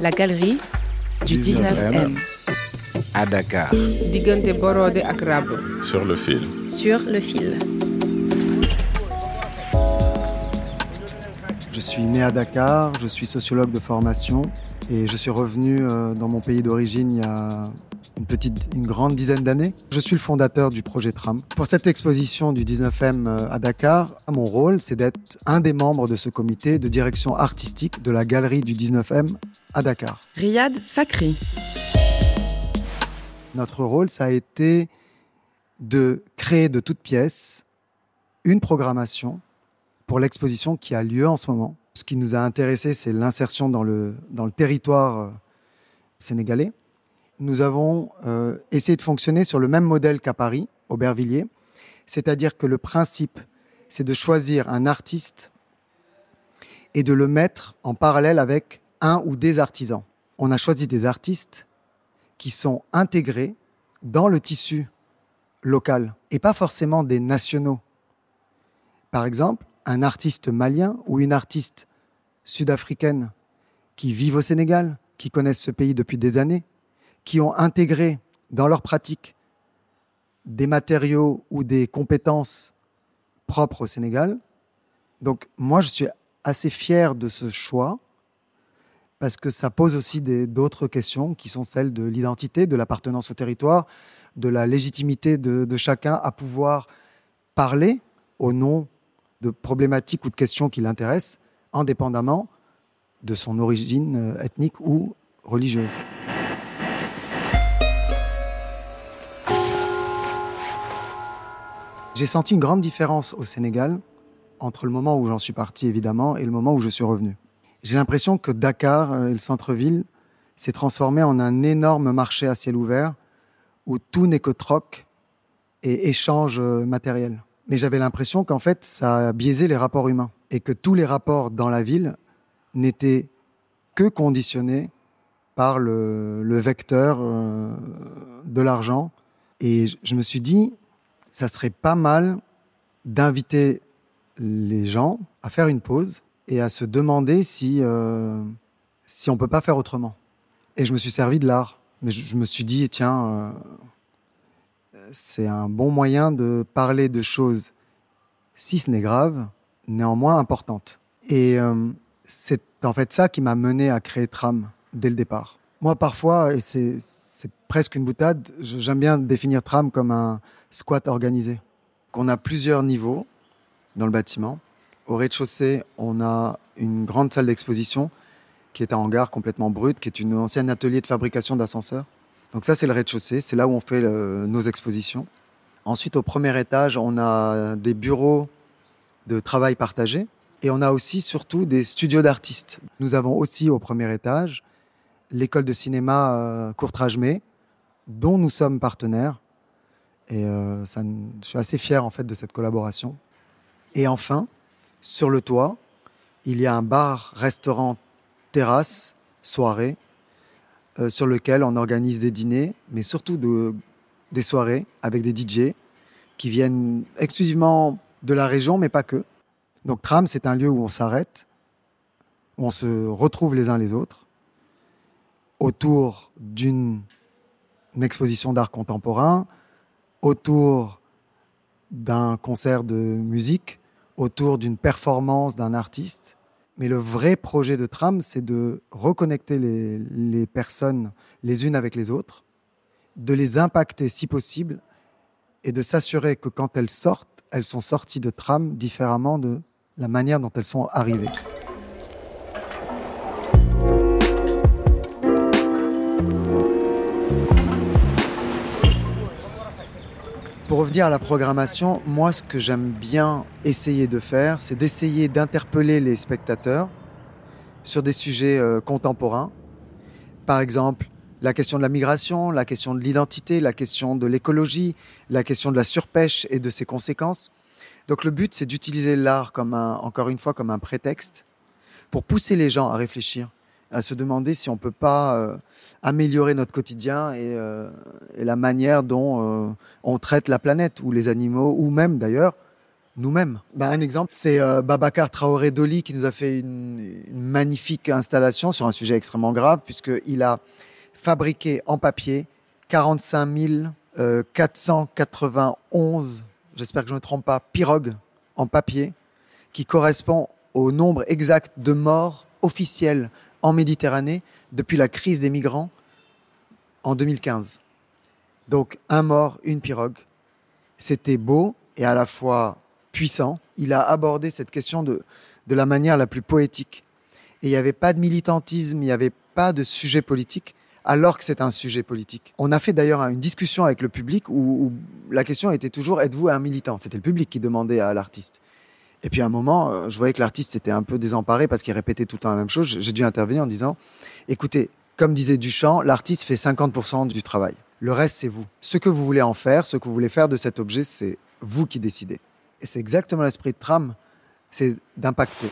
La galerie du 19M. à Dakar. diggante Borode ak. Sur le fil. Sur le fil. Je suis né à Dakar, je suis sociologue de formation et je suis revenu euh, dans mon pays d'origine il y a une petite, une grande dizaine d'années. Je suis le fondateur du projet Tram. Pour cette exposition du 19e euh, à Dakar, mon rôle, c'est d'être un des membres de ce comité de direction artistique de la galerie du 19e à Dakar. Riyad Fakri. Notre rôle, ça a été de créer de toutes pièces une programmation pour l'exposition qui a lieu en ce moment. Ce qui nous a intéressé, c'est l'insertion dans le, dans le territoire euh, sénégalais. Nous avons euh, essayé de fonctionner sur le même modèle qu'à Paris, Aubervilliers, c'est-à-dire que le principe, c'est de choisir un artiste et de le mettre en parallèle avec un ou des artisans. On a choisi des artistes qui sont intégrés dans le tissu local et pas forcément des nationaux. Par exemple, un artiste malien ou une artiste sud-africaine qui vivent au Sénégal, qui connaissent ce pays depuis des années, qui ont intégré dans leur pratique des matériaux ou des compétences propres au Sénégal. Donc moi, je suis assez fier de ce choix parce que ça pose aussi d'autres questions qui sont celles de l'identité, de l'appartenance au territoire, de la légitimité de, chacun à pouvoir parler au nom de problématiques ou de questions qui l'intéressent, indépendamment de son origine euh, ethnique ou religieuse. J'ai senti une grande différence au Sénégal entre le moment où j'en suis parti évidemment et le moment où je suis revenu. J'ai l'impression que Dakar euh, et le centre-ville s'est transformé en un énorme marché à ciel ouvert où tout n'est que troc et échange euh, matériel. Mais j'avais l'impression qu'en fait, ça a biaisé les rapports humains et que tous les rapports dans la ville n'étaient que conditionnés par le, vecteur euh, de l'argent. Et je me suis dit, ça serait pas mal d'inviter les gens à faire une pause et à se demander si, euh, si on peut pas faire autrement. Et je me suis servi de l'art. Mais je, me suis dit, tiens, euh, c'est un bon moyen de parler de choses, si ce n'est grave, néanmoins importantes. Et euh, c'est en fait ça qui m'a mené à créer Tram dès le départ. Moi, parfois, et c'est presque une boutade, j'aime bien définir Tram comme un squat organisé. Qu'on a plusieurs niveaux dans le bâtiment. Au rez-de-chaussée, on a une grande salle d'exposition qui est un hangar complètement brut, qui est une ancienne atelier de fabrication d'ascenseurs. Donc ça, c'est le rez-de-chaussée, c'est là où on fait nos expositions. Ensuite, au premier étage, on a des bureaux de travail partagé et on a aussi surtout des studios d'artistes. Nous avons aussi au premier étage l'école de cinéma euh, Courtrage-May, dont nous sommes partenaires. Et euh, je suis assez fier en fait de cette collaboration. Et enfin, sur le toit, il y a un bar, restaurant, terrasse, soirée, euh, sur lequel on organise des dîners, mais surtout de, des soirées avec des DJ qui viennent exclusivement de la région, mais pas que. Donc Tram, c'est un lieu où on s'arrête, où on se retrouve les uns les autres, autour d'une exposition d'art contemporain, autour d'un concert de musique, autour d'une performance d'un artiste. Mais le vrai projet de Tram, c'est de reconnecter les, personnes les unes avec les autres, de les impacter si possible, et de s'assurer que quand elles sortent, elles sont sorties de Tram différemment de la manière dont elles sont arrivées. Pour revenir à la programmation, moi, ce que j'aime bien essayer de faire, c'est d'essayer d'interpeller les spectateurs sur des sujets euh, contemporains. Par exemple, la question de la migration, la question de l'identité, la question de l'écologie, la question de la surpêche et de ses conséquences. Donc le but, c'est d'utiliser l'art comme un, encore une fois, comme un prétexte pour pousser les gens à réfléchir, à se demander si on peut pas euh, améliorer notre quotidien et, euh, la manière dont euh, on traite la planète ou les animaux ou même d'ailleurs nous-mêmes. Bah, un exemple, c'est Babacar Traoré Doli qui nous a fait une, une magnifique installation sur un sujet extrêmement grave, puisqu'il a fabriqué en papier 45 491, j'espère que je ne me trompe pas, pirogues en papier, qui correspond au nombre exact de morts officiels en Méditerranée depuis la crise des migrants en 2015. Donc un mort, une pirogue. C'était beau et à la fois puissant. Il a abordé cette question de, de la manière la plus poétique. Et il n'y avait pas de militantisme, il n'y avait pas de sujet politique, alors que c'est un sujet politique. On a fait d'ailleurs une discussion avec le public où, où la question était toujours êtes-vous un militant? C'était le public qui demandait à l'artiste. Et puis à un moment, euh, je voyais que l'artiste était un peu désemparé parce qu'il répétait tout le temps la même chose. J'ai dû intervenir en disant écoutez, comme disait Duchamp, l'artiste fait 50% du travail. Le reste, c'est vous. Ce que vous voulez en faire, ce que vous voulez faire de cet objet, c'est vous qui décidez. Et c'est exactement l'esprit de trame, c'est d'impacter.